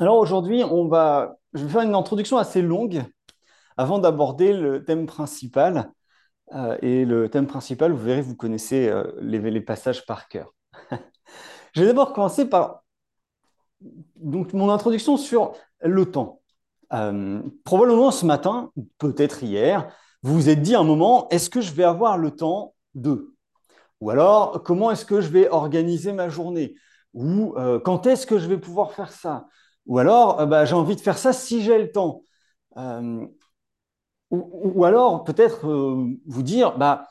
Alors aujourd'hui, on va, je vais faire une introduction assez longue avant d'aborder le thème principal. Euh, et le thème principal, vous verrez, vous connaissez euh, les, passages par cœur. je vais d'abord commencer par mon introduction sur le temps. Euh, probablement ce matin, peut-être hier, vous vous êtes dit un moment, est-ce que je vais avoir le temps de? Ou alors, comment est-ce que je vais organiser ma journée? Ou quand est-ce que je vais pouvoir faire ça? Ou alors, euh, bah, j'ai envie de faire ça si j'ai le temps. Euh, ou, alors, peut-être euh, vous dire, bah,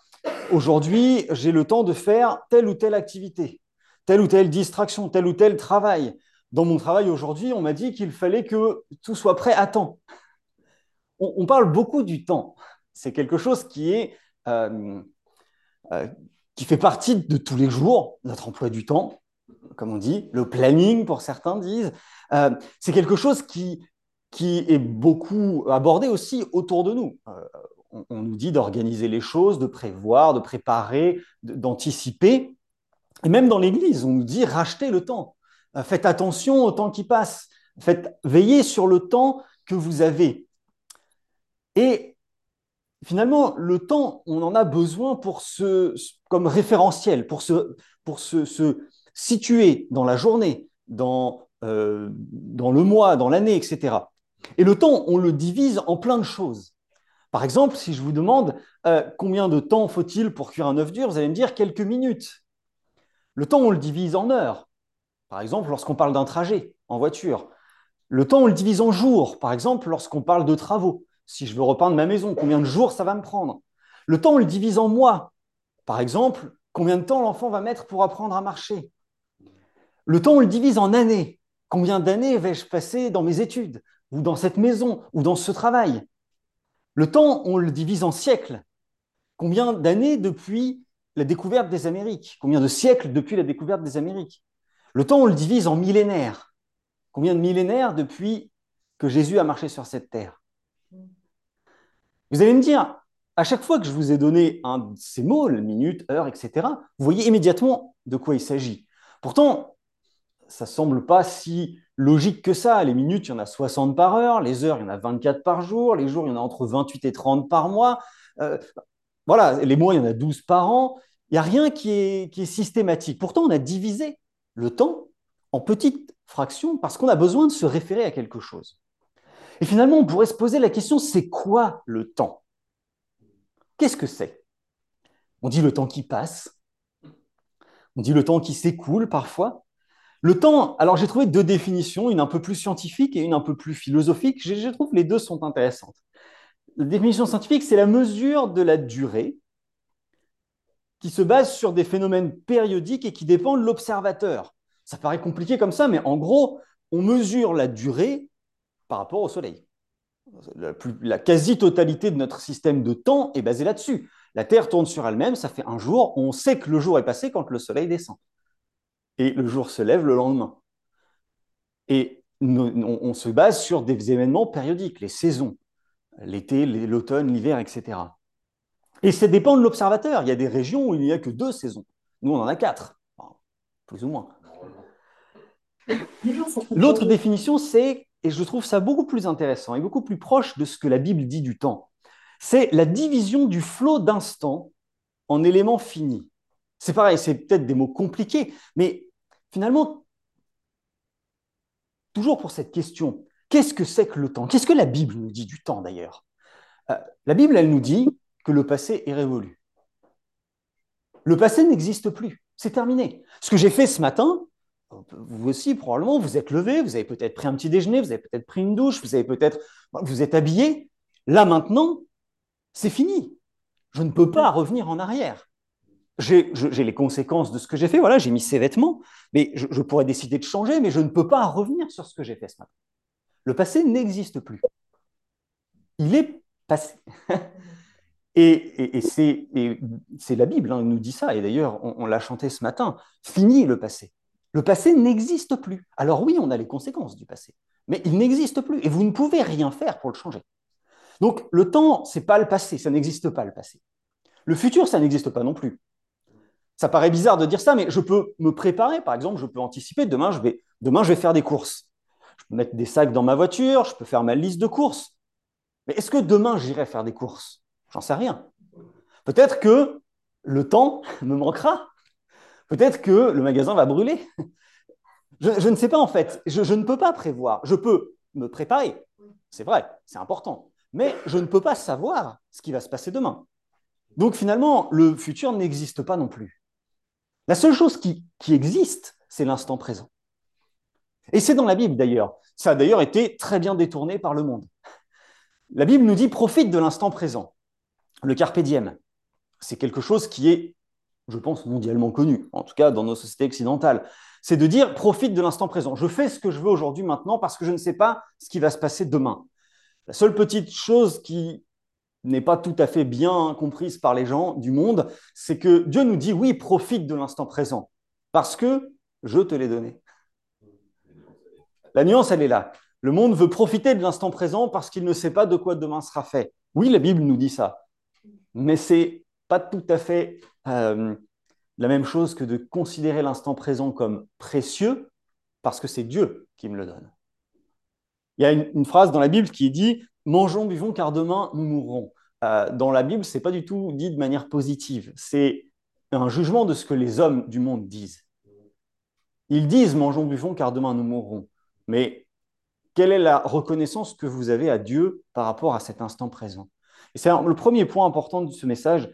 aujourd'hui, j'ai le temps de faire telle ou telle activité, telle ou telle distraction, tel ou tel travail. Dans mon travail aujourd'hui, on m'a dit qu'il fallait que tout soit prêt à temps. On, parle beaucoup du temps. C'est quelque chose qui est qui fait partie de tous les jours, notre emploi du temps, comme on dit, le planning pour certains disent. Euh, c'est quelque chose qui, qui est beaucoup abordé aussi autour de nous. Euh, on, nous dit d'organiser les choses, de prévoir, de préparer, d'anticiper. Et même dans l'Église, on nous dit racheter le temps. Euh, faites attention au temps qui passe. Faites, veillez sur le temps que vous avez. Et finalement, le temps, on en a besoin pour ce, comme référentiel, pour se, pour se situer dans la journée, dans euh, dans le mois, dans l'année, etc. Et le temps, on le divise en plein de choses. Par exemple, si je vous demande euh, combien de temps faut-il pour cuire un œuf dur, vous allez me dire quelques minutes. Le temps, on le divise en heures. Par exemple, lorsqu'on parle d'un trajet en voiture. Le temps, on le divise en jours. Par exemple, lorsqu'on parle de travaux. Si je veux repeindre ma maison, combien de jours ça va me prendre? Le temps, on le divise en mois. Par exemple, combien de temps l'enfant va mettre pour apprendre à marcher? Le temps, on le divise en années. Combien d'années vais-je passer dans mes études, ou dans cette maison, ou dans ce travail? Le temps, on le divise en siècles. Combien d'années depuis la découverte des Amériques? Combien de siècles depuis la découverte des Amériques? Le temps, on le divise en millénaires. Combien de millénaires depuis que Jésus a marché sur cette terre? Vous allez me dire, à chaque fois que je vous ai donné un ces mots, minute, heure, etc., vous voyez immédiatement de quoi il s'agit. Pourtant, ça semble pas si logique que ça. Les minutes, il y en a 60 par heure, les heures, il y en a 24 par jour, les jours, il y en a entre 28 et 30 par mois. Euh, voilà, les mois, il y en a 12 par an. Il n'y a rien qui est, qui est systématique. Pourtant, on a divisé le temps en petites fractions parce qu'on a besoin de se référer à quelque chose. Et finalement, on pourrait se poser la question, c'est quoi le temps? Qu'est-ce que c'est? On dit le temps qui passe, on dit le temps qui s'écoule parfois, le temps, alors j'ai trouvé deux définitions, une un peu plus scientifique et une un peu plus philosophique. Je, trouve les deux sont intéressantes. La définition scientifique, c'est la mesure de la durée qui se base sur des phénomènes périodiques et qui dépendent de l'observateur. Ça paraît compliqué comme ça, mais en gros, on mesure la durée par rapport au Soleil. La quasi-totalité de notre système de temps est basée là-dessus. La Terre tourne sur elle-même, ça fait un jour, on sait que le jour est passé quand le Soleil descend et le jour se lève le lendemain. Et on, se base sur des événements périodiques, les saisons, l'été, l'automne, l'hiver, etc. Et ça dépend de l'observateur. Il y a des régions où il n'y a que deux saisons. Nous, on en a quatre, plus ou moins. L'autre définition, c'est, et je trouve ça beaucoup plus intéressant et beaucoup plus proche de ce que la Bible dit du temps, c'est la division du flot d'instants en éléments finis. C'est pareil, c'est peut-être des mots compliqués, mais finalement, toujours pour cette question, qu'est-ce que c'est que le temps? Qu'est-ce que la Bible nous dit du temps d'ailleurs? Euh, La Bible, elle nous dit que le passé est révolu. Le passé n'existe plus, c'est terminé. Ce que j'ai fait ce matin, vous aussi probablement, vous êtes levé, vous avez peut-être pris un petit déjeuner, vous avez peut-être pris une douche, vous avez peut-être, vous êtes habillé. Là maintenant, c'est fini. Je ne peux pas revenir en arrière j'ai les conséquences de ce que j'ai fait. Voilà, j'ai mis ces vêtements, mais je, pourrais décider de changer, mais je ne peux pas revenir sur ce que j'ai fait ce matin. Le passé n'existe plus. Il est passé. et, c'est la Bible, hein, nous dit ça, et d'ailleurs, on, l'a chanté ce matin. Fini le passé. Le passé n'existe plus. Alors oui, on a les conséquences du passé, mais il n'existe plus, et vous ne pouvez rien faire pour le changer. Donc le temps, c'est pas le passé, ça n'existe pas le passé. Le futur, ça n'existe pas non plus. Ça paraît bizarre de dire ça, mais je peux me préparer. Par exemple, je peux anticiper. Demain, je vais, demain, je vais faire des courses. je peux mettre des sacs dans ma voiture, je peux faire ma liste de courses. Mais est-ce que demain j'irai faire des courses? J'en sais rien. Peut-être que le temps me manquera. Peut-être que le magasin va brûler. Je, ne sais pas en fait. Je, ne peux pas prévoir. Je peux me préparer. C'est vrai, c'est important. Mais je ne peux pas savoir ce qui va se passer demain. Donc finalement, le futur n'existe pas non plus. La seule chose qui, existe, c'est l'instant présent. Et c'est dans la Bible d'ailleurs. Ça a d'ailleurs été très bien détourné par le monde. La Bible nous dit profite de l'instant présent. Le carpe diem, c'est quelque chose qui est, je pense, mondialement connu, en tout cas dans nos sociétés occidentales. C'est de dire profite de l'instant présent. Je fais ce que je veux aujourd'hui, maintenant, parce que je ne sais pas ce qui va se passer demain. La seule petite chose qui n'est pas tout à fait bien comprise par les gens du monde, c'est que Dieu nous dit oui, profite de l'instant présent, parce que je te l'ai donné. La nuance, elle est là. Le monde veut profiter de l'instant présent parce qu'il ne sait pas de quoi demain sera fait. Oui, la Bible nous dit ça, mais c'est pas tout à fait euh, la même chose que de considérer l'instant présent comme précieux parce que c'est Dieu qui me le donne. Il y a une, phrase dans la Bible qui dit Mangeons, buvons, car demain nous mourrons. Euh, dans la Bible, c'est pas du tout dit de manière positive. C'est un jugement de ce que les hommes du monde disent. Ils disent Mangeons, buvons, car demain nous mourrons. Mais quelle est la reconnaissance que vous avez à Dieu par rapport à cet instant présent? Et c'est le premier point important de ce message.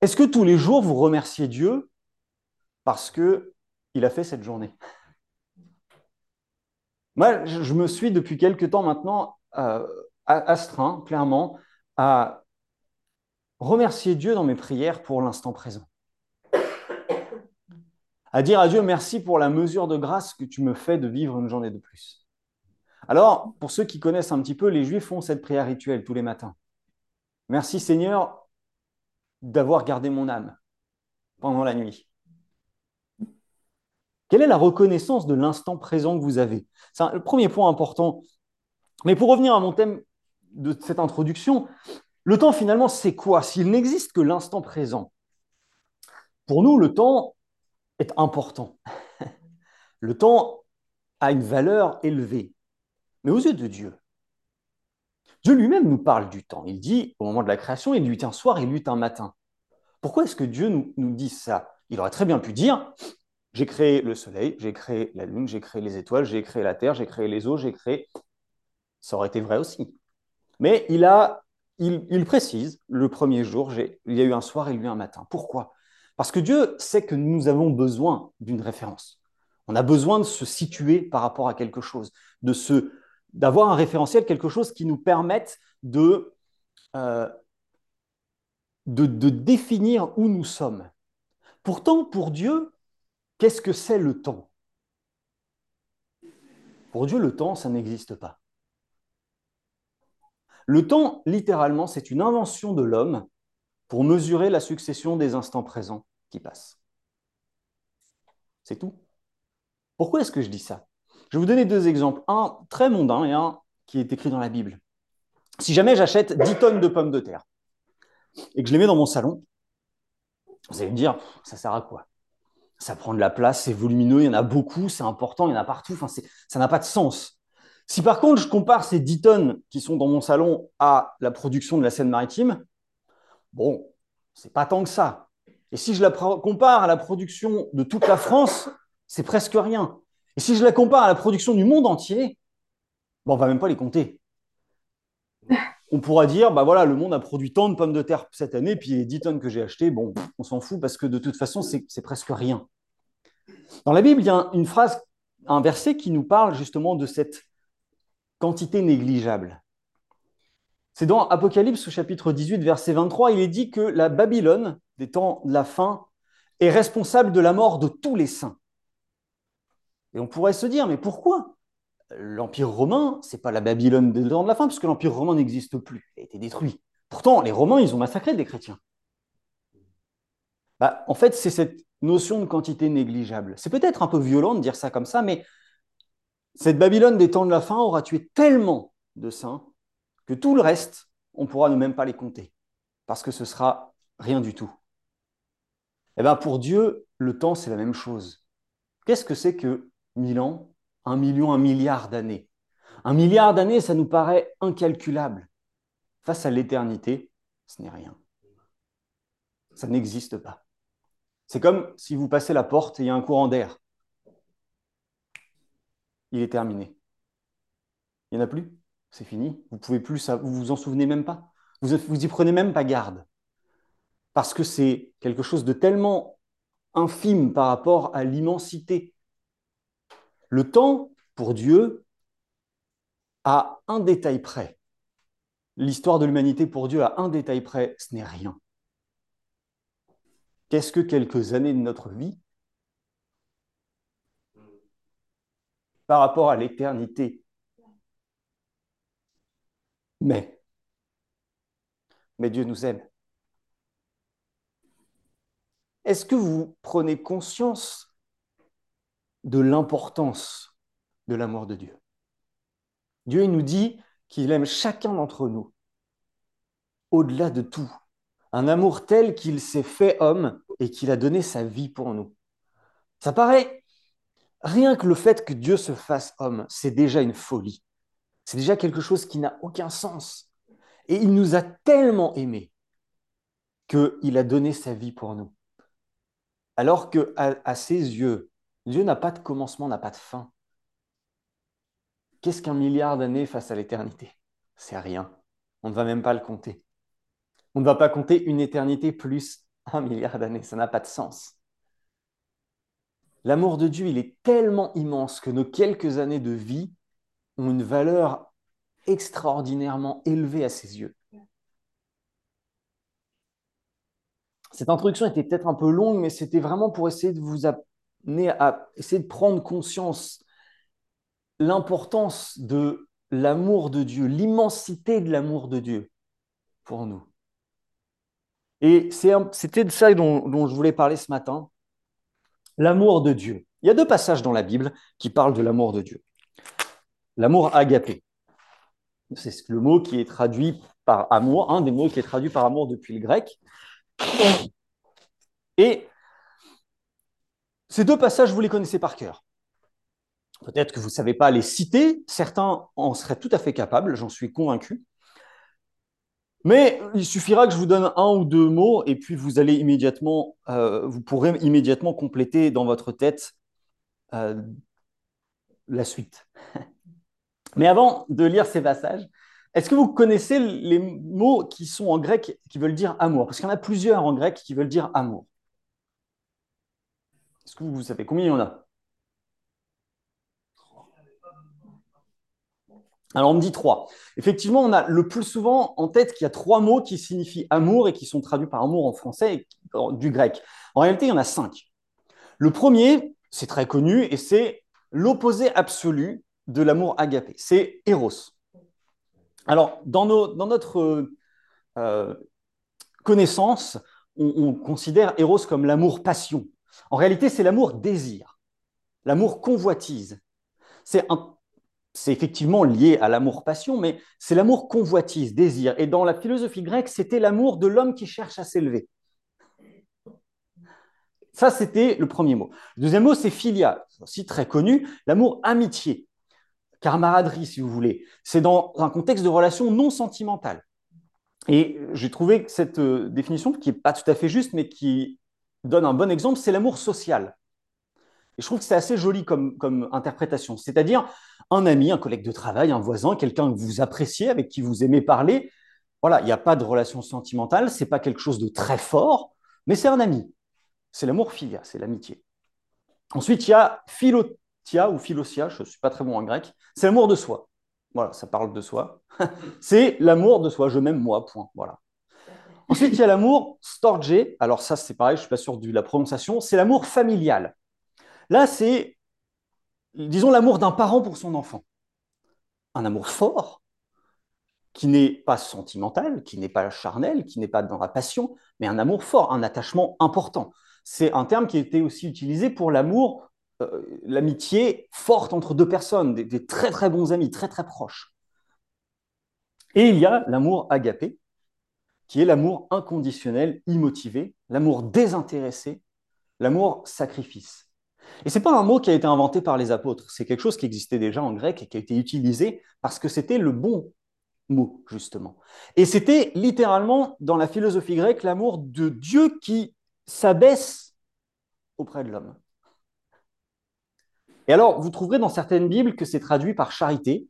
Est-ce que tous les jours vous remerciez Dieu parce que il a fait cette journée? Moi, je me suis depuis quelque temps maintenant euh, astreint clairement à remercier Dieu dans mes prières pour l'instant présent à dire à Dieu merci pour la mesure de grâce que tu me fais de vivre une journée de plus. Alors, pour ceux qui connaissent un petit peu, les Juifs font cette prière rituelle tous les matins. Merci Seigneur d'avoir gardé mon âme pendant la nuit. Quelle est la reconnaissance de l'instant présent que vous avez? C'est le premier point important. Mais pour revenir à mon thème de cette introduction, le temps finalement, c'est quoi? S'il n'existe que l'instant présent, pour nous, le temps, est important. Le temps a une valeur élevée, mais aux yeux de Dieu. Dieu lui-même nous parle du temps. Il dit, au moment de la création, il eut un soir, il eut un matin. Pourquoi est-ce que Dieu nous, nous dit ça? Il aurait très bien pu dire, j'ai créé le soleil, j'ai créé la lune, j'ai créé les étoiles, j'ai créé la terre, j'ai créé les eaux, j'ai créé... Ça aurait été vrai aussi. Mais il, précise, le premier jour, il y a eu un soir et il y a eu un matin. Pourquoi? Parce que Dieu sait que nous avons besoin d'une référence. On a besoin de se situer par rapport à quelque chose, de d'avoir un référentiel, quelque chose qui nous permette de, euh, de, de définir où nous sommes. Pourtant, pour Dieu, qu'est-ce que c'est le temps? Pour Dieu, le temps, ça n'existe pas. Le temps, littéralement, c'est une invention de l'homme pour mesurer la succession des instants présents qui passent. C'est tout. Pourquoi est-ce que je dis ça? Je vais vous donner deux exemples. Un très mondain et un qui est écrit dans la Bible. Si jamais j'achète 10 tonnes de pommes de terre et que je les mets dans mon salon, vous allez me dire, ça sert à quoi? Ça prend de la place, c'est volumineux, il y en a beaucoup, c'est important, il y en a partout, enfin, ça n'a pas de sens. Si par contre je compare ces 10 tonnes qui sont dans mon salon à la production de la Seine-Maritime, Bon, c'est pas tant que ça. Et si je la compare à la production de toute la France, c'est presque rien. Et si je la compare à la production du monde entier, bon, on va même pas les compter. On pourra dire, bah voilà, le monde a produit tant de pommes de terre cette année, puis les 10 tonnes que j'ai achetées, bon, on s'en fout parce que de toute façon, c'est presque rien. Dans la Bible, il y a une phrase, un verset qui nous parle justement de cette quantité négligeable. C'est dans Apocalypse au chapitre 18, verset 23, il est dit que la Babylone, des temps de la fin, est responsable de la mort de tous les saints. Et on pourrait se dire, mais pourquoi? L'Empire romain, c'est pas la Babylone des temps de la fin, puisque l'Empire romain n'existe plus, il a été détruit. Pourtant, les Romains, ils ont massacré des chrétiens. Bah, en fait, c'est cette notion de quantité négligeable. C'est peut-être un peu violent de dire ça comme ça, mais cette Babylone des temps de la fin aura tué tellement de saints que tout le reste, on pourra ne même pas les compter, parce que ce sera rien du tout. Eh bien, pour Dieu, le temps, c'est la même chose. Qu'est-ce que c'est que 1000 ans, un million, un milliard d'années. Un milliard d'années, ça nous paraît incalculable. Face à l'éternité, ce n'est rien. Ça n'existe pas. C'est comme si vous passez la porte et il y a un courant d'air. Il est terminé. Il n'y en a plus. C'est fini. Vous pouvez plus, vous vous en souvenez même pas. Vous vous y prenez même pas garde. Parce que c'est quelque chose de tellement infime par rapport à l'immensité. Le temps, pour Dieu, a un détail près. L'histoire de l'humanité, pour Dieu, a un détail près, ce n'est rien. Qu'est-ce que quelques années de notre vie par rapport à l'éternité Mais, mais Dieu nous aime. Est-ce que vous prenez conscience de l'importance de l'amour de Dieu? Dieu il nous dit qu'il aime chacun d'entre nous, au-delà de tout. Un amour tel qu'il s'est fait homme et qu'il a donné sa vie pour nous. Ça paraît, rien que le fait que Dieu se fasse homme, c'est déjà une folie. C'est déjà quelque chose qui n'a aucun sens. Et il nous a tellement aimés qu'il a donné sa vie pour nous. Alors que à, ses yeux, Dieu n'a pas de commencement, n'a pas de fin. Qu'est-ce qu'un milliard d'années face à l'éternité? C'est rien. On ne va même pas le compter. On ne va pas compter une éternité plus un milliard d'années. Ça n'a pas de sens. L'amour de Dieu, il est tellement immense que nos quelques années de vie ont une valeur extraordinairement élevée à ses yeux. Cette introduction était peut-être un peu longue, mais c'était vraiment pour essayer de vous amener à essayer de prendre conscience l'importance de l'amour de Dieu, l'immensité de l'amour de Dieu pour nous. Et c'était de ça dont, dont, je voulais parler ce matin, l'amour de Dieu. Il y a deux passages dans la Bible qui parlent de l'amour de Dieu. L'amour agapé, c'est le mot qui est traduit par amour, un des mots qui est traduit par amour depuis le grec. Et ces deux passages, vous les connaissez par cœur. Peut-être que vous ne savez pas les citer, certains en seraient tout à fait capables, j'en suis convaincu. Mais il suffira que je vous donne un ou deux mots et puis vous allez immédiatement, euh, vous pourrez immédiatement compléter dans votre tête euh, la suite. Mais avant de lire ces passages, est-ce que vous connaissez les mots qui sont en grec qui veulent dire amour? Parce qu'il y en a plusieurs en grec qui veulent dire amour. Est-ce que vous savez combien il y en a? Alors on me dit trois. Effectivement, on a le plus souvent en tête qu'il y a trois mots qui signifient amour et qui sont traduits par amour en français du grec. En réalité, il y en a cinq. Le premier, c'est très connu et c'est l'opposé absolu de l'amour agapé. C'est Eros. Alors, dans, notre euh, connaissance, on, considère Eros comme l'amour-passion. En réalité, c'est l'amour-désir, l'amour convoitise. C'est effectivement lié à l'amour-passion, mais c'est l'amour convoitise, désir. Et dans la philosophie grecque, c'était l'amour de l'homme qui cherche à s'élever. Ça, c'était le premier mot. Le deuxième mot, c'est philia, aussi très connu, l'amour amitié camaraderie, si vous voulez. C'est dans un contexte de relation non sentimentale. Et j'ai trouvé cette euh, définition, qui n'est pas tout à fait juste, mais qui donne un bon exemple, c'est l'amour social. Et je trouve que c'est assez joli comme, interprétation. C'est-à-dire un ami, un collègue de travail, un voisin, quelqu'un que vous appréciez, avec qui vous aimez parler. Voilà, il n'y a pas de relation sentimentale, c'est pas quelque chose de très fort, mais c'est un ami. C'est l'amour filia, c'est l'amitié. Ensuite, il y a philo, ou philosia, je ne suis pas très bon en grec, c'est l'amour de soi. Voilà, ça parle de soi. c'est l'amour de soi, je m'aime moi, point. Voilà. Ensuite, il y a l'amour storge. Alors ça, c'est pareil, je ne suis pas sûr de la prononciation. C'est l'amour familial. Là, c'est, disons, l'amour d'un parent pour son enfant. Un amour fort, qui n'est pas sentimental, qui n'est pas charnel, qui n'est pas dans la passion, mais un amour fort, un attachement important. C'est un terme qui a été aussi utilisé pour l'amour euh, l'amitié forte entre deux personnes, des, très très bons amis, très très proches. Et il y a l'amour agapé, qui est l'amour inconditionnel, immotivé, l'amour désintéressé, l'amour sacrifice. Et ce n'est pas un mot qui a été inventé par les apôtres, c'est quelque chose qui existait déjà en grec et qui a été utilisé parce que c'était le bon mot, justement. Et c'était littéralement, dans la philosophie grecque, l'amour de Dieu qui s'abaisse auprès de l'homme. Et alors, vous trouverez dans certaines Bibles que c'est traduit par charité.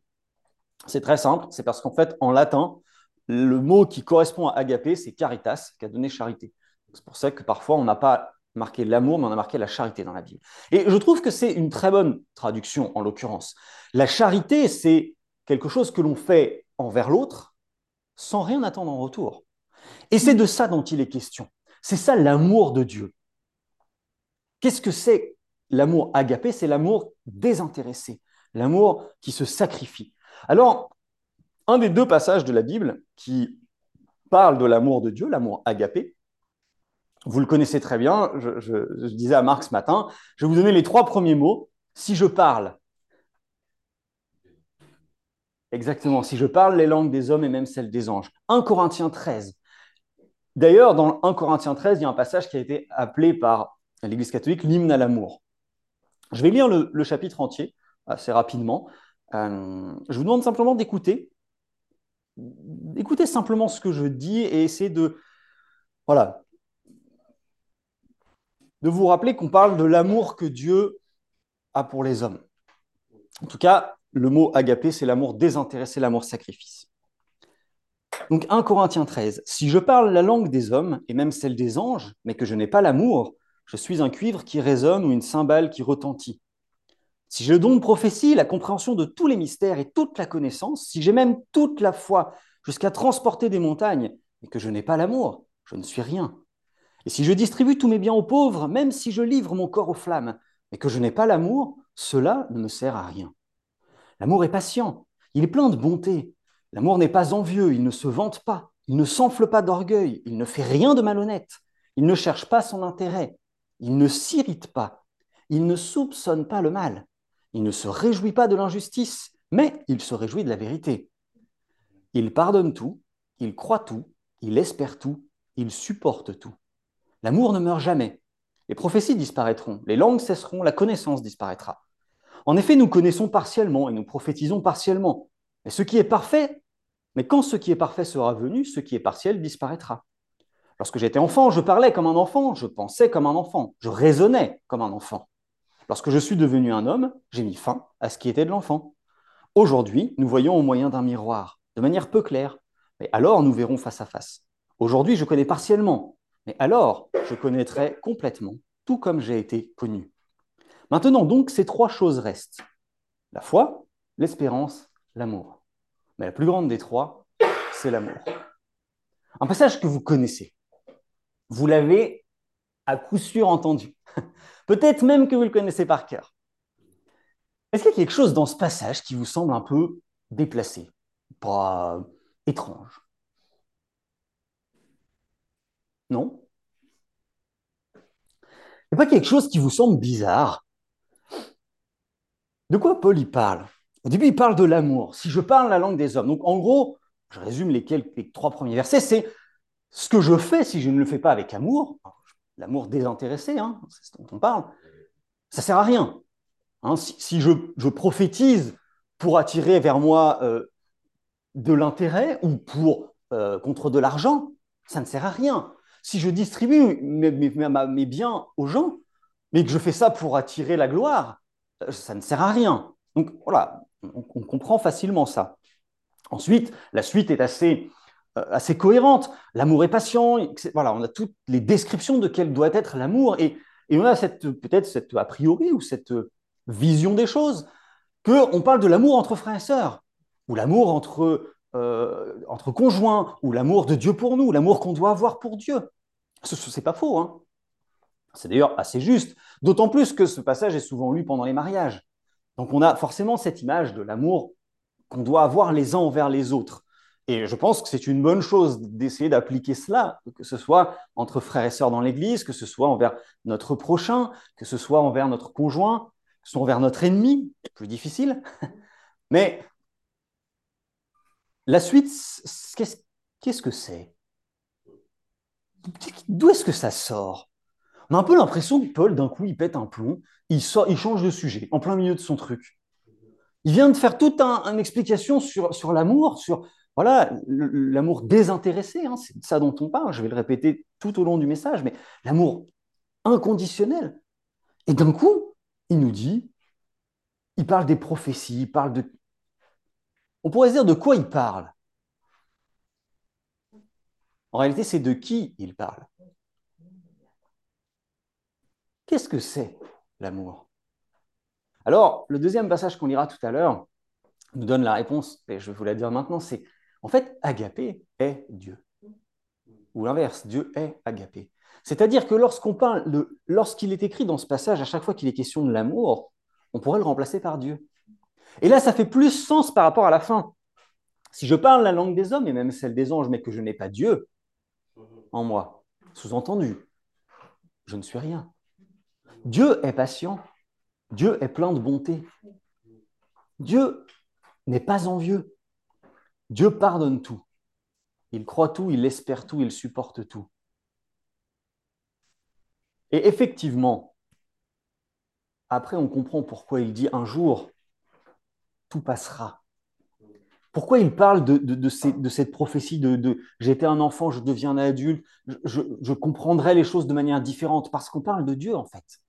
C'est très simple, c'est parce qu'en fait, en latin, le mot qui correspond à agapé, c'est caritas, qui a donné charité. C'est pour ça que parfois, on n'a pas marqué l'amour, mais on a marqué la charité dans la Bible. Et je trouve que c'est une très bonne traduction, en l'occurrence. La charité, c'est quelque chose que l'on fait envers l'autre sans rien attendre en retour. Et c'est de ça dont il est question. C'est ça l'amour de Dieu. Qu'est-ce que c'est l'amour agapé? C'est l'amour désintéressé, l'amour qui se sacrifie. Alors, un des deux passages de la Bible qui parle de l'amour de Dieu, l'amour agapé, vous le connaissez très bien, je, disais à Marc ce matin, je vais vous donner les trois premiers mots. Si je parle, exactement, si je parle les langues des hommes et même celles des anges. 1 Corinthiens 13. D'ailleurs, dans 1 Corinthiens 13, il y a un passage qui a été appelé par l'Église catholique l'hymne à l'amour. Je vais lire le, chapitre entier assez rapidement. Euh, je vous demande simplement d'écouter. Écoutez simplement ce que je dis et essayez de, voilà, vous rappeler qu'on parle de l'amour que Dieu a pour les hommes. En tout cas, le mot agapé, c'est l'amour désintéressé, l'amour sacrifice. Donc 1 Corinthiens 13. Si je parle la langue des hommes et même celle des anges, mais que je n'ai pas l'amour, je suis un cuivre qui résonne ou une cymbale qui retentit. Si j'ai le prophétie, la compréhension de tous les mystères et toute la connaissance, si j'ai même toute la foi jusqu'à transporter des montagnes, et que je n'ai pas l'amour, je ne suis rien. Et si je distribue tous mes biens aux pauvres, même si je livre mon corps aux flammes, et que je n'ai pas l'amour, cela ne me sert à rien. L'amour est patient, il est plein de bonté. L'amour n'est pas envieux, il ne se vante pas, il ne s'enfle pas d'orgueil, il ne fait rien de malhonnête, il ne cherche pas son intérêt, il ne s'irrite pas, il ne soupçonne pas le mal, il ne se réjouit pas de l'injustice, mais il se réjouit de la vérité. Il pardonne tout, il croit tout, il espère tout, il supporte tout. L'amour ne meurt jamais. Les prophéties disparaîtront, les langues cesseront, la connaissance disparaîtra. En effet, nous connaissons partiellement et nous prophétisons partiellement. Mais ce qui est parfait, mais quand ce qui est parfait sera venu, ce qui est partiel disparaîtra. Lorsque j'étais enfant, je parlais comme un enfant, je pensais comme un enfant, je raisonnais comme un enfant. Lorsque je suis devenu un homme, j'ai mis fin à ce qui était de l'enfant. Aujourd'hui, nous voyons au moyen d'un miroir, de manière peu claire, mais alors nous verrons face à face. Aujourd'hui, je connais partiellement, mais alors je connaîtrai complètement, tout comme j'ai été connu. Maintenant donc, ces trois choses restent. La foi, l'espérance, l'amour. Mais la plus grande des trois, c'est l'amour. Un passage que vous connaissez. Vous l'avez à coup sûr entendu. Peut-être même que vous le connaissez par cœur. Est-ce qu'il y a quelque chose dans ce passage qui vous semble un peu déplacé, pas étrange? Non Il n'y a pas quelque chose qui vous semble bizarre? De quoi Paul y parle? Au début, il parle de l'amour. Si je parle la langue des hommes. Donc, en gros, je résume les, trois premiers versets, c'est ce que je fais si je ne le fais pas avec amour, l'amour désintéressé, hein, c'est ce dont on parle, ça sert à rien. Hein. si, je, prophétise pour attirer vers moi euh, de l'intérêt ou pour euh, contre de l'argent, ça ne sert à rien. Si je distribue mes biens aux gens, mais que je fais ça pour attirer la gloire, euh, ça ne sert à rien. Donc voilà, on, comprend facilement ça. Ensuite, la suite est assez, euh, cohérente. L'amour est patient. Voilà, on a toutes les descriptions de quel doit être l'amour. Et, on a peut-être cette a priori ou cette vision des choses qu'on parle de l'amour entre frères et sœurs, ou l'amour euh, entre conjoints, ou l'amour de Dieu pour nous, l'amour qu'on doit avoir pour Dieu. Ce n'est pas faux. Hein. C'est d'ailleurs assez juste, d'autant plus que ce passage est souvent lu pendant les mariages. Donc on a forcément cette image de l'amour qu'on doit avoir les uns envers les autres. Et je pense que c'est une bonne chose d'essayer d'appliquer cela, que ce soit entre frères et sœurs dans l'Église, que ce soit envers notre prochain, que ce soit envers notre conjoint, que ce soit envers notre ennemi, plus difficile. Mais la suite, qu'est-ce que c'est? D'où est-ce que ça sort? On a un peu l'impression que Paul, d'un coup, il pète un plomb, il, change de sujet en plein milieu de son truc. Il vient de faire toute un, une explication sur, l'amour, sur voilà l'amour désintéressé, hein, c'est ça dont on parle, je vais le répéter tout au long du message, mais l'amour inconditionnel. Et d'un coup, il nous dit, il parle des prophéties, il parle de... On pourrait se dire de quoi il parle En réalité, c'est de qui il parle? Qu'est-ce que c'est l'amour? Alors, le deuxième passage qu'on lira tout à l'heure nous donne la réponse, et je vais vous la dire maintenant, c'est en fait, agapé est Dieu. Ou l'inverse, Dieu est agapé. C'est-à-dire que lorsqu'on parle lorsqu'il est écrit dans ce passage, à chaque fois qu'il est question de l'amour, on pourrait le remplacer par Dieu. Et là, ça fait plus sens par rapport à la fin. Si je parle la langue des hommes et même celle des anges, mais que je n'ai pas Dieu moi, sous-entendu, je ne suis rien. Dieu est patient. Dieu est plein de bonté. Dieu n'est pas envieux. Dieu pardonne tout. Il croit tout, il espère tout, il supporte tout. Et effectivement, après on comprend pourquoi il dit un jour, tout passera. Pourquoi il parle de, cette prophétie de, j'étais un enfant, je deviens un adulte, je, je comprendrai les choses de manière différente, parce qu'on parle de Dieu en fait.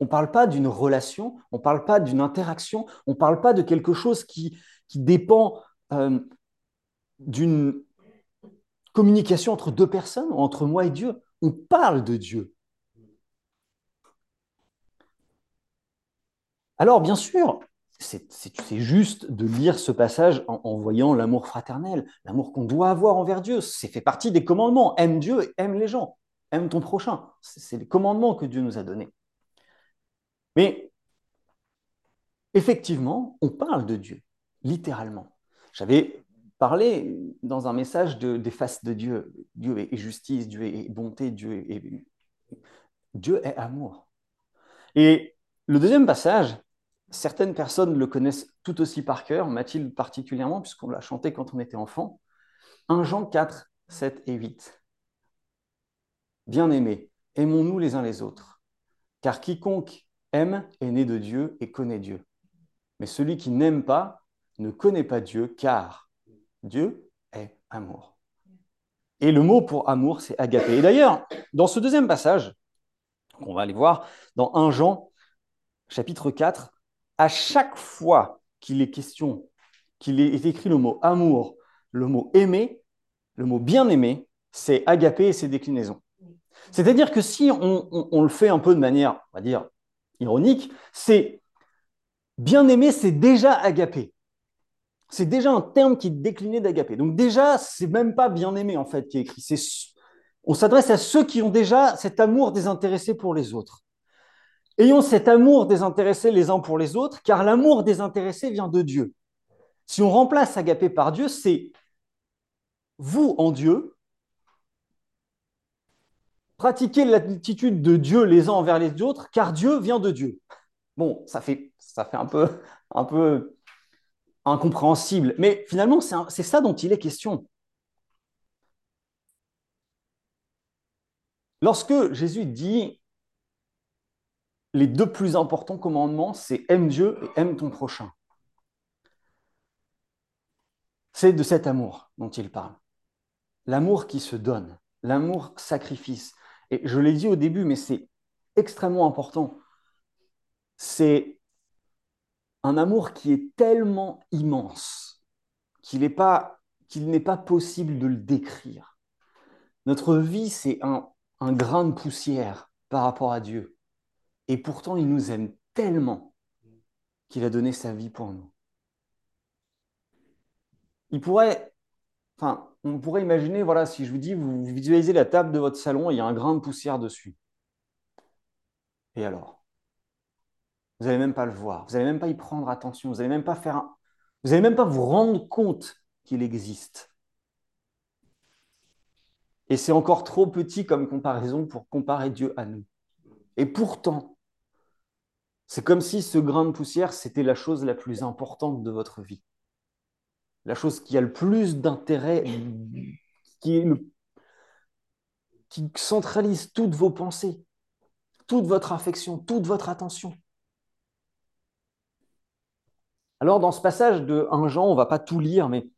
On ne parle pas d'une relation, on ne parle pas d'une interaction, on ne parle pas de quelque chose qui, dépend euh, d'une communication entre deux personnes, entre moi et Dieu. On parle de Dieu. Alors, bien sûr, c'est juste de lire ce passage en, voyant l'amour fraternel, l'amour qu'on doit avoir envers Dieu. C'est fait partie des commandements. Aime Dieu et aime les gens. Aime ton prochain. C'est les commandements que Dieu nous a donnés. Mais effectivement, on parle de Dieu, littéralement. J'avais parlé dans un message des faces de Dieu. Dieu est justice, Dieu est bonté, Dieu est, Dieu est amour. Et le deuxième passage, certaines personnes le connaissent tout aussi par cœur, Mathilde particulièrement, puisqu'on l'a chanté quand on était enfant. 1 Jean 4, 7 et 8. Bien-aimés, aimons-nous les uns les autres, car quiconque aime est né de Dieu et connaît Dieu. Mais celui qui n'aime pas ne connaît pas Dieu, car Dieu est amour. Et le mot pour amour, c'est agapé. Et d'ailleurs, dans ce deuxième passage, qu'on va aller voir, dans 1 Jean, chapitre 4, à chaque fois qu'il est question, qu'il est écrit le mot amour, le mot aimer, le mot bien-aimé, c'est agapé et ses déclinaisons. C'est-à-dire que si on, le fait un peu de manière, on va dire, ironique, c'est bien-aimé, c'est déjà agapé. C'est déjà un terme qui est décliné d'agapé. Donc déjà, c'est même pas bien-aimé en fait qui est écrit. on s'adresse à ceux qui ont déjà cet amour désintéressé pour les autres. Ayons cet amour désintéressé les uns pour les autres, car l'amour désintéressé vient de Dieu. Si on remplace agapé par Dieu, c'est vous en Dieu, pratiquer l'attitude de Dieu les uns envers les autres, car Dieu vient de Dieu. Bon, ça fait, ça fait un, peu, un peu incompréhensible, mais finalement, c'est ça dont il est question. Lorsque Jésus dit les deux plus importants commandements, c'est aime Dieu et aime ton prochain. C'est de cet amour dont il parle. L'amour qui se donne, l'amour sacrifice, et je l'ai dit au début, mais c'est extrêmement important, c'est un amour qui est tellement immense qu'il n'est pas, possible de le décrire. Notre vie, c'est un grain de poussière par rapport à Dieu. Et pourtant, il nous aime tellement qu'il a donné sa vie pour nous. Il pourrait on pourrait imaginer, voilà, si je vous dis, vous visualisez la table de votre salon et il y a un grain de poussière dessus. Et alors? Vous n'allez même pas le voir, vous n'allez même pas y prendre attention, vous n'allez même pas faire Vous n'allez même pas vous rendre compte qu'il existe. Et c'est encore trop petit comme comparaison pour comparer Dieu à nous. Et pourtant, c'est comme si ce grain de poussière, c'était la chose la plus importante de votre vie la chose qui a le plus d'intérêt, qui, centralise toutes vos pensées. toute votre affection, toute votre attention. Alors, dans ce passage de 1 Jean, on ne va pas tout lire, mais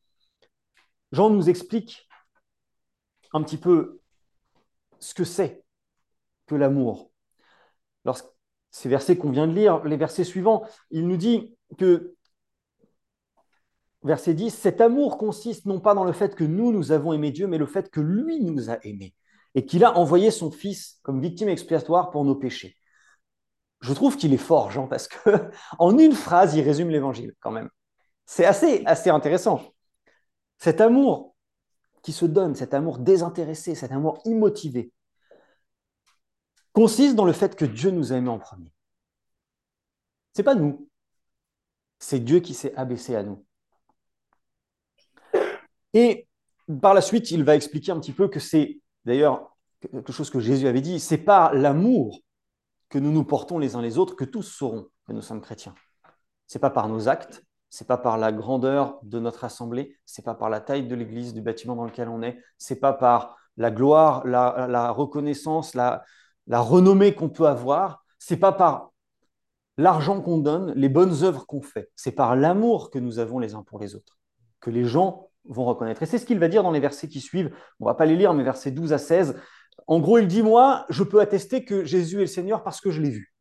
Jean nous explique un petit peu ce que c'est que l'amour. Ces versets qu'on vient de lire, les versets suivants, il nous dit que, verset 10, cet amour consiste non pas dans le fait que nous, nous avons aimé Dieu, mais le fait que lui nous a aimés et qu'il a envoyé son Fils comme victime expiatoire pour nos péchés je trouve qu'il est fort, Jean, parce que en une phrase, il résume l'évangile quand même. C'est assez, assez intéressant. Cet amour qui se donne, cet amour désintéressé, cet amour immotivé, consiste dans le fait que Dieu nous a aimés en premier. C'est pas nous, c'est Dieu qui s'est abaissé à nous. Et par la suite, il va expliquer un petit peu que c'est d'ailleurs quelque chose que Jésus avait dit, c'est par l'amour que nous nous portons les uns les autres, que tous sauront que nous sommes chrétiens. Ce n'est pas par nos actes, c'est pas par la grandeur de notre assemblée, c'est pas par la taille de l'église, du bâtiment dans lequel on est, c'est pas par la gloire, la, reconnaissance, la, la renommée qu'on peut avoir, c'est pas par l'argent qu'on donne, les bonnes œuvres qu'on fait, c'est par l'amour que nous avons les uns pour les autres, que les gens vont reconnaître. Et c'est ce qu'il va dire dans les versets qui suivent. On va pas les lire, mais versets 12 à 16. En gros, il dit, moi, je peux attester que Jésus est le Seigneur parce que je l'ai vu.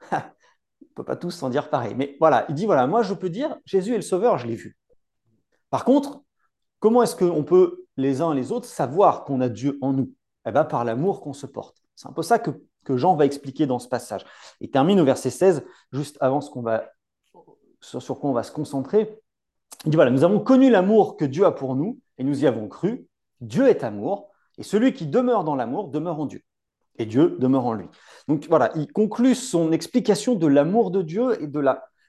on ne peut pas tous s'en dire pareil. Mais voilà, il dit, voilà, moi, je peux dire, Jésus est le Sauveur, je l'ai vu. Par contre, comment est-ce qu'on peut, les uns et les autres, savoir qu'on a Dieu en nous? Eh bien, par l'amour qu'on se porte. C'est un peu ça que, Jean va expliquer dans ce passage. Il termine au verset 16, juste avant ce qu'on va, sur, sur quoi on va se concentrer. Il dit, voilà, nous avons connu l'amour que Dieu a pour nous et nous y avons cru. Dieu est amour. Et celui qui demeure dans l'amour demeure en Dieu. Et Dieu demeure en lui. Donc voilà, il conclut son explication de l'amour de Dieu et de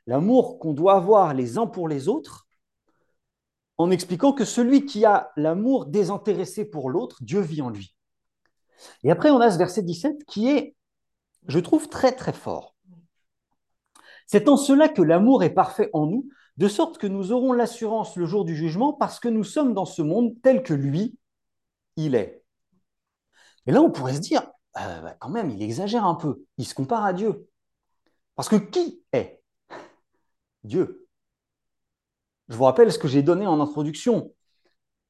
l'amour qu'on doit avoir les uns pour les autres en expliquant que celui qui a l'amour désintéressé pour l'autre, Dieu vit en lui. Et après, on a ce verset 17 qui est, je trouve, très très fort. C'est en cela que l'amour est parfait en nous, de sorte que nous aurons l'assurance le jour du jugement parce que nous sommes dans ce monde tel que lui, il est. Et là, on pourrait se dire, euh, bah, quand même, il exagère un peu. Il se compare à Dieu. Parce que qui est Dieu? Je vous rappelle ce que j'ai donné en introduction.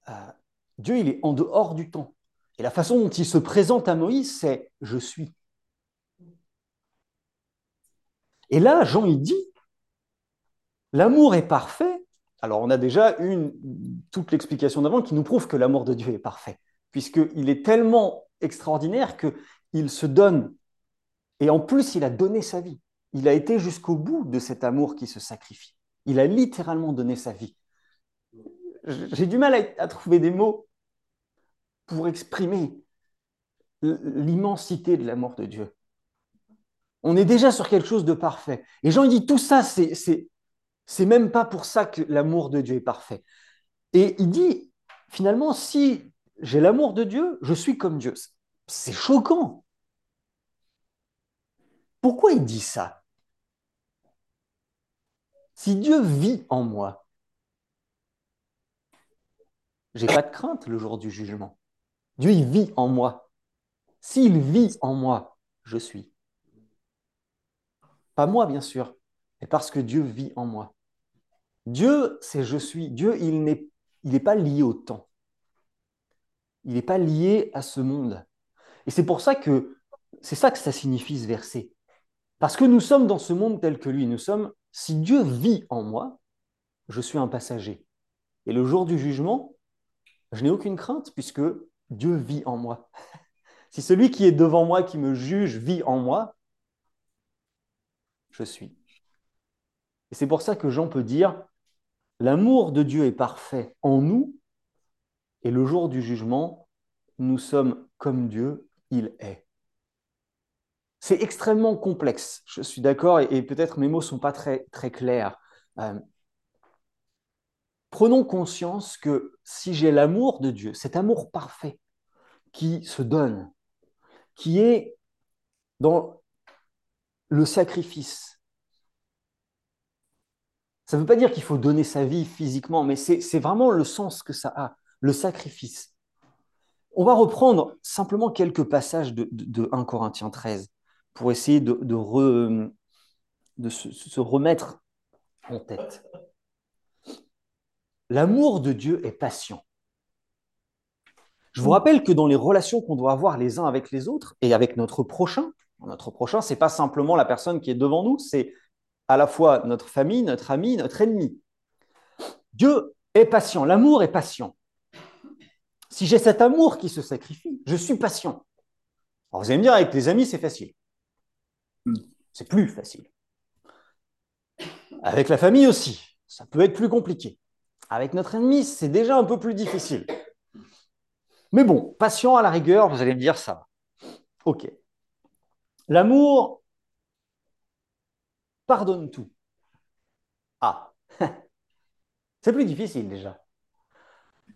Euh, Dieu, il est en dehors du temps. Et la façon dont il se présente à Moïse, c'est je suis. Et là, Jean, il dit, l'amour est parfait. Alors, on a déjà une, toute l'explication d'avant qui nous prouve que l'amour de Dieu est parfait, puisqu'il est tellement extraordinaire qu'il se donne. Et en plus, il a donné sa vie. Il a été jusqu'au bout de cet amour qui se sacrifie. Il a littéralement donné sa vie. J'ai du mal à, trouver des mots pour exprimer l'immensité de l'amour de Dieu. On est déjà sur quelque chose de parfait. Et Jean dit tout ça, c'est même pas pour ça que l'amour de Dieu est parfait. Et il dit finalement, si j'ai l'amour de Dieu, je suis comme Dieu. C'est choquant. Pourquoi il dit ça? Si Dieu vit en moi, j'ai pas de crainte le jour du jugement. Dieu, il vit en moi. S'il vit en moi, je suis. Pas moi, bien sûr, mais parce que Dieu vit en moi. Dieu, c'est je suis. Dieu, il n'est pas lié au temps il n'est pas lié à ce monde. Et c'est pour ça que c'est ça que ça signifie ce verset. Parce que nous sommes dans ce monde tel que lui. Nous sommes, si Dieu vit en moi, je suis un passager. Et le jour du jugement, je n'ai aucune crainte puisque Dieu vit en moi. si celui qui est devant moi, qui me juge, vit en moi, je suis. Et c'est pour ça que Jean peut dire, l'amour de Dieu est parfait en nous et le jour du jugement, nous sommes comme Dieu, il est. C'est extrêmement complexe, je suis d'accord, et, peut-être mes mots ne sont pas très, très clairs. Euh, prenons conscience que si j'ai l'amour de Dieu, cet amour parfait qui se donne, qui est dans le sacrifice, ça ne veut pas dire qu'il faut donner sa vie physiquement, mais c'est vraiment le sens que ça a le sacrifice. On va reprendre simplement quelques passages de, 1 Corinthiens 13. pour essayer de, de, se remettre en tête. L'amour de Dieu est patient. Je vous rappelle que dans les relations qu'on doit avoir les uns avec les autres et avec notre prochain, notre prochain, c'est pas simplement la personne qui est devant nous, c'est à la fois notre famille, notre ami, notre ennemi. Dieu est patient, l'amour est patient. Si j'ai cet amour qui se sacrifie, je suis patient. Alors vous allez me dire, avec les amis, c'est facile. C'est plus facile. Avec la famille aussi, ça peut être plus compliqué. Avec notre ennemi, c'est déjà un peu plus difficile. Mais bon, patient à la rigueur, vous allez me dire ça. Ok. L'amour pardonne tout. Ah, c'est plus difficile déjà.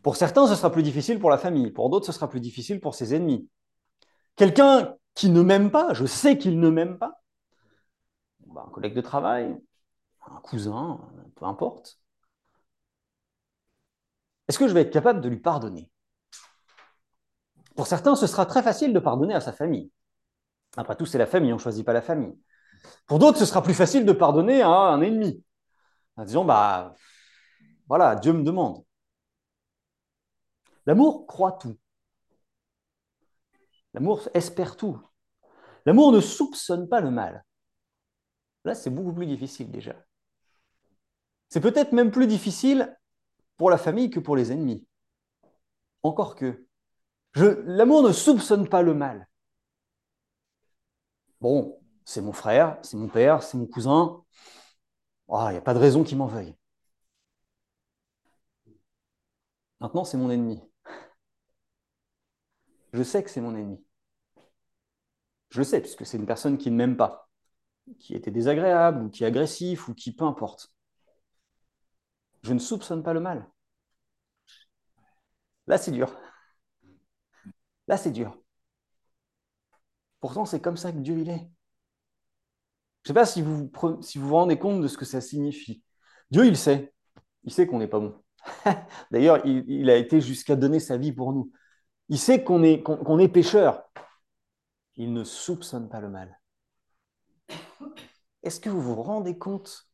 Pour certains, ce sera plus difficile pour la famille. Pour d'autres, ce sera plus difficile pour ses ennemis. Quelqu'un qui ne m'aime pas, je sais qu'il ne m'aime pas. Bah, un collègue de travail, un cousin, peu importe. Est-ce que je vais être capable de lui pardonner? Pour certains, ce sera très facile de pardonner à sa famille. Après tout, c'est la famille, on ne choisit pas la famille. Pour d'autres, ce sera plus facile de pardonner à un ennemi. En disant, bah, voilà, Dieu me demande. L'amour croit tout. L'amour espère tout. L'amour ne soupçonne pas le mal. Là, c'est beaucoup plus difficile déjà. C'est peut-être même plus difficile pour la famille que pour les ennemis. Encore que. L'amour ne soupçonne pas le mal. Bon, c'est mon frère, c'est mon père, c'est mon cousin. Ah, il n'y a pas de raison qu'il m'en veuille. Maintenant, c'est mon ennemi. Je sais que c'est mon ennemi. Je le sais, puisque c'est une personne qui ne m'aime pas, qui était désagréable, ou qui est agressif, ou qui peu importe. Je ne soupçonne pas le mal. Là, c'est dur. Là, c'est dur. Pourtant, c'est comme ça que Dieu il est. Je ne sais pas si vous, vous rendez compte de ce que ça signifie. Dieu, il sait. Il sait qu'on n'est pas bon. D'ailleurs, il, a été jusqu'à donner sa vie pour nous. Il sait qu'on est, qu'on est pécheur. Il ne soupçonne pas le mal. Est-ce que vous vous rendez compte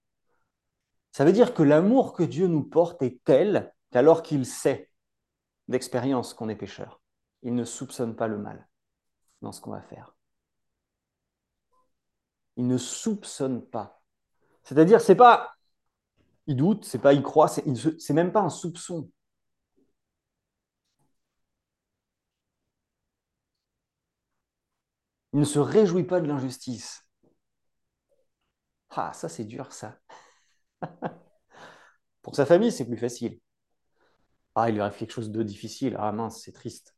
Ça veut dire que l'amour que Dieu nous porte est tel qu'alors qu'il sait d'expérience qu'on est pécheur, il ne soupçonne pas le mal dans ce qu'on va faire il ne soupçonne pas. C'est-à-dire, c'est pas il doute, c'est pas il croit, c'est même pas un soupçon. Il ne se réjouit pas de l'injustice. Ah, ça c'est dur, ça. Pour sa famille, c'est plus facile. Ah, il lui arrive quelque chose de difficile. Ah mince, c'est triste.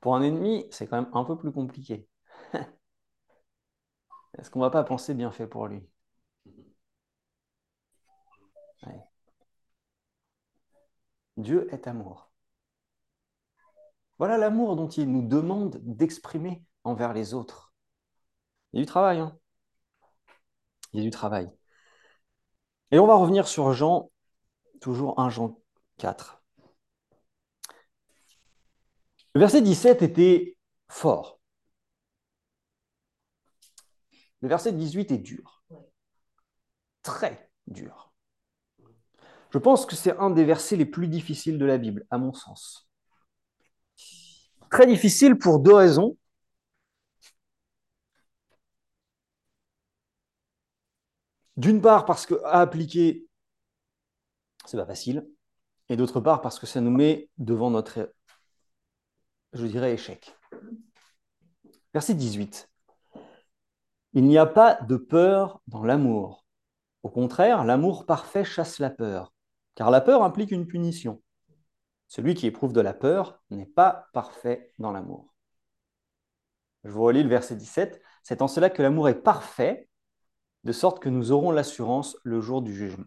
Pour un ennemi, c'est quand même un peu plus compliqué. Est-ce qu'on ne va pas penser bien fait pour lui? Dieu est amour. Voilà l'amour dont il nous demande d'exprimer envers les autres. Il y a du travail. Hein il y a du travail. Et on va revenir sur Jean, toujours 1 Jean 4. Le verset 17 était fort. Le verset 18 est dur. Très dur. Je pense que c'est un des versets les plus difficiles de la Bible, à mon sens. Très difficile pour deux raisons. D'une part, parce qu'à appliquer, c'est pas facile. Et d'autre part, parce que ça nous met devant notre, je dirais, échec. Verset 18. Il n'y a pas de peur dans l'amour. Au contraire, l'amour parfait chasse la peur, car la peur implique une punition. Celui qui éprouve de la peur n'est pas parfait dans l'amour. Je vous relis le verset 17. C'est en cela que l'amour est parfait, de sorte que nous aurons l'assurance le jour du jugement.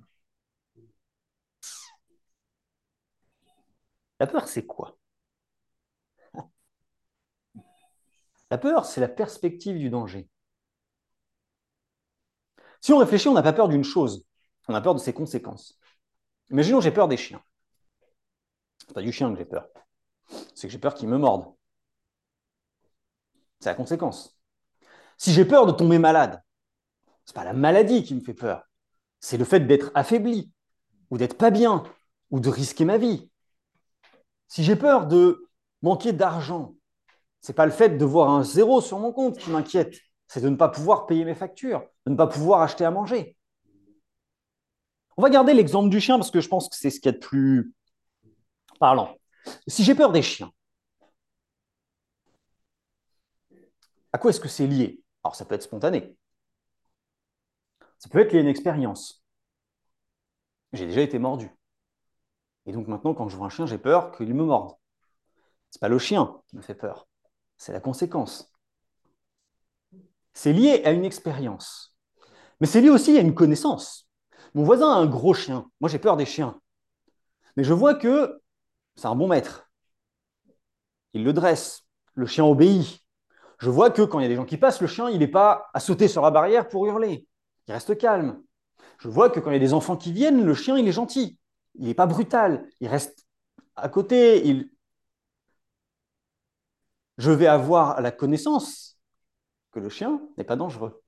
La peur, c'est quoi? La peur, c'est la perspective du danger. Si on réfléchit, on n'a pas peur d'une chose, on a peur de ses conséquences. Imaginons j'ai peur des chiens. C'est pas du chien que j'ai peur, c'est que j'ai peur qu'il me morde. C'est la conséquence. Si j'ai peur de tomber malade, ce n'est pas la maladie qui me fait peur, c'est le fait d'être affaibli, ou d'être pas bien, ou de risquer ma vie. Si j'ai peur de manquer d'argent, ce n'est pas le fait de voir un zéro sur mon compte qui m'inquiète, c'est de ne pas pouvoir payer mes factures, de ne pas pouvoir acheter à manger. On va garder l'exemple du chien parce que je pense que c'est ce qu'il y a de plus parlant. Si j'ai peur des chiens, à quoi est-ce que c'est lié? Alors ça peut être spontané. Ça peut être lié à une expérience. J'ai déjà été mordu. Et donc maintenant, quand je vois un chien, j'ai peur qu'il me morde. Ce n'est pas le chien qui me fait peur, c'est la conséquence. C'est lié à une expérience. Mais c'est lié aussi à une connaissance. Mon voisin a un gros chien. Moi, j'ai peur des chiens. Mais je vois que c'est un bon maître. Il le dresse. Le chien obéit. Je vois que quand il y a des gens qui passent, le chien, il n'est pas à sauter sur la barrière pour hurler. Il reste calme. Je vois que quand il y a des enfants qui viennent, le chien, il est gentil. Il n'est pas brutal. Il reste à côté. Il... Je vais avoir la connaissance que le chien n'est pas dangereux.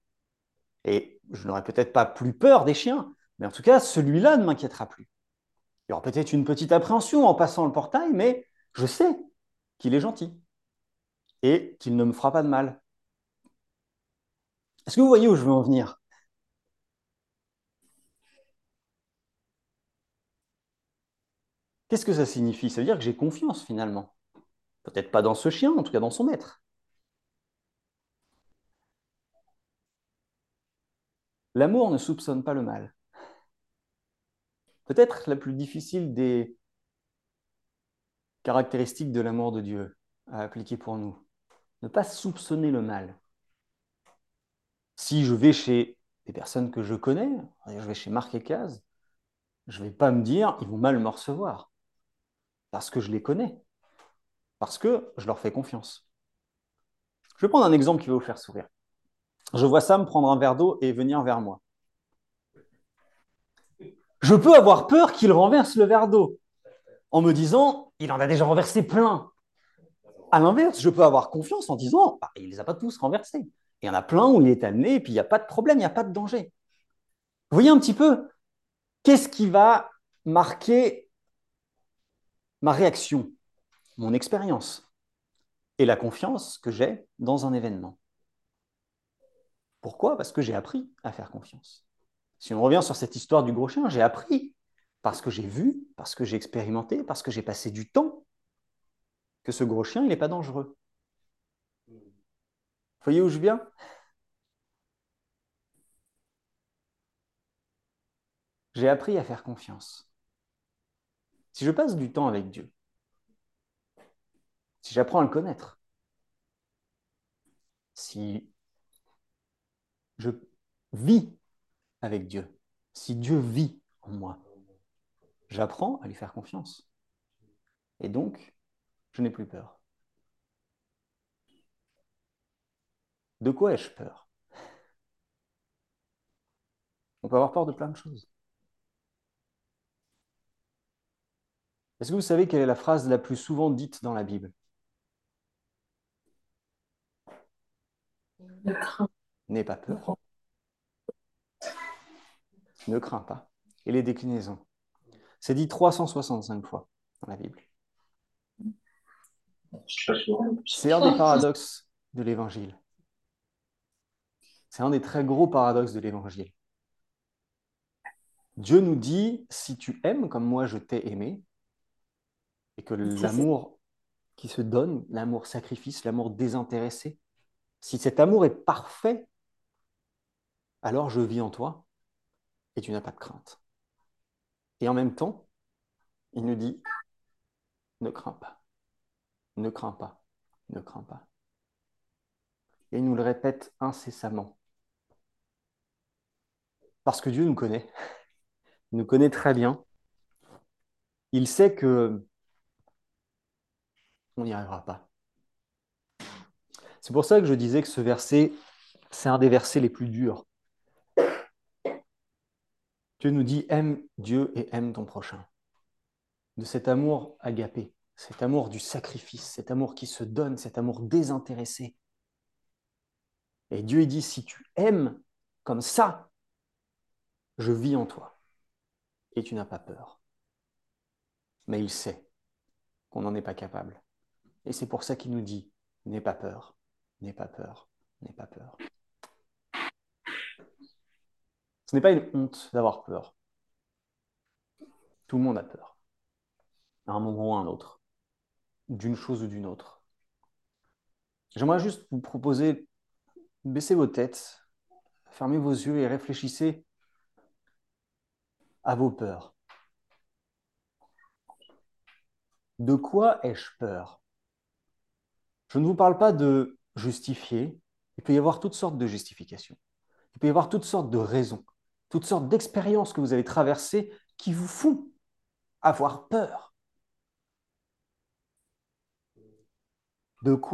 Et je n'aurai peut-être pas plus peur des chiens, mais en tout cas, celui-là ne m'inquiétera plus. Il y aura peut-être une petite appréhension en passant le portail, mais je sais qu'il est gentil et qu'il ne me fera pas de mal. Est-ce que vous voyez où je veux en venir? Qu'est-ce que ça signifie? Ça veut dire que j'ai confiance finalement. Peut-être pas dans ce chien, en tout cas dans son maître. L'amour ne soupçonne pas le mal. Peut-être la plus difficile des caractéristiques de l'amour de Dieu à appliquer pour nous. Ne pas soupçonner le mal. Si je vais chez des personnes que je connais, je vais chez Marc et Caz, je ne vais pas me dire ils vont mal me recevoir. Parce que je les connais. Parce que je leur fais confiance. Je vais prendre un exemple qui va vous faire sourire je vois Sam prendre un verre d'eau et venir vers moi. Je peux avoir peur qu'il renverse le verre d'eau en me disant, il en a déjà renversé plein. À l'inverse, je peux avoir confiance en disant, bah, il ne les a pas tous renversés. Il y en a plein où il est amené et puis il n'y a pas de problème, il n'y a pas de danger. Vous voyez un petit peu, qu'est-ce qui va marquer ma réaction, mon expérience et la confiance que j'ai dans un événement pourquoi? Parce que j'ai appris à faire confiance. Si on revient sur cette histoire du gros chien, j'ai appris parce que j'ai vu, parce que j'ai expérimenté, parce que j'ai passé du temps que ce gros chien, il n'est pas dangereux. Voyez où je viens? J'ai appris à faire confiance. Si je passe du temps avec Dieu, si j'apprends à le connaître, si je vis avec Dieu, si Dieu vit en moi, j'apprends à lui faire confiance. Et donc, je n'ai plus peur. De quoi ai-je peur? On peut avoir peur de plein de choses. Est-ce que vous savez quelle est la phrase la plus souvent dite dans la Bible? N'aie pas peur. Ne crains pas. Et les déclinaisons. C'est dit 365 fois dans la Bible. C'est un des paradoxes de l'Évangile. C'est un des très gros paradoxes de l'Évangile. Dieu nous dit, si tu aimes comme moi je t'ai aimé, et que l'amour qui se donne, l'amour sacrifice, l'amour désintéressé, si cet amour est parfait, alors je vis en toi et tu n'as pas de crainte. Et en même temps, il nous dit, ne crains pas, ne crains pas, ne crains pas. Et il nous le répète incessamment. Parce que Dieu nous connaît, il nous connaît très bien. Il sait que on n'y arrivera pas. C'est pour ça que je disais que ce verset, c'est un des versets les plus durs Dieu nous dit aime Dieu et aime ton prochain. De cet amour agapé, cet amour du sacrifice, cet amour qui se donne, cet amour désintéressé. Et Dieu dit, si tu aimes comme ça, je vis en toi. Et tu n'as pas peur. Mais il sait qu'on n'en est pas capable. Et c'est pour ça qu'il nous dit, n'aie pas peur, n'aie pas peur, n'aie pas peur. Ce n'est pas une honte d'avoir peur. Tout le monde a peur, à un moment ou à un autre, d'une chose ou d'une autre. J'aimerais juste vous proposer, baissez vos têtes, fermez vos yeux et réfléchissez à vos peurs. De quoi ai-je peur? Je ne vous parle pas de justifier. Il peut y avoir toutes sortes de justifications. Il peut y avoir toutes sortes de raisons, toutes sortes d'expériences que vous avez traversées qui vous font avoir peur. De quoi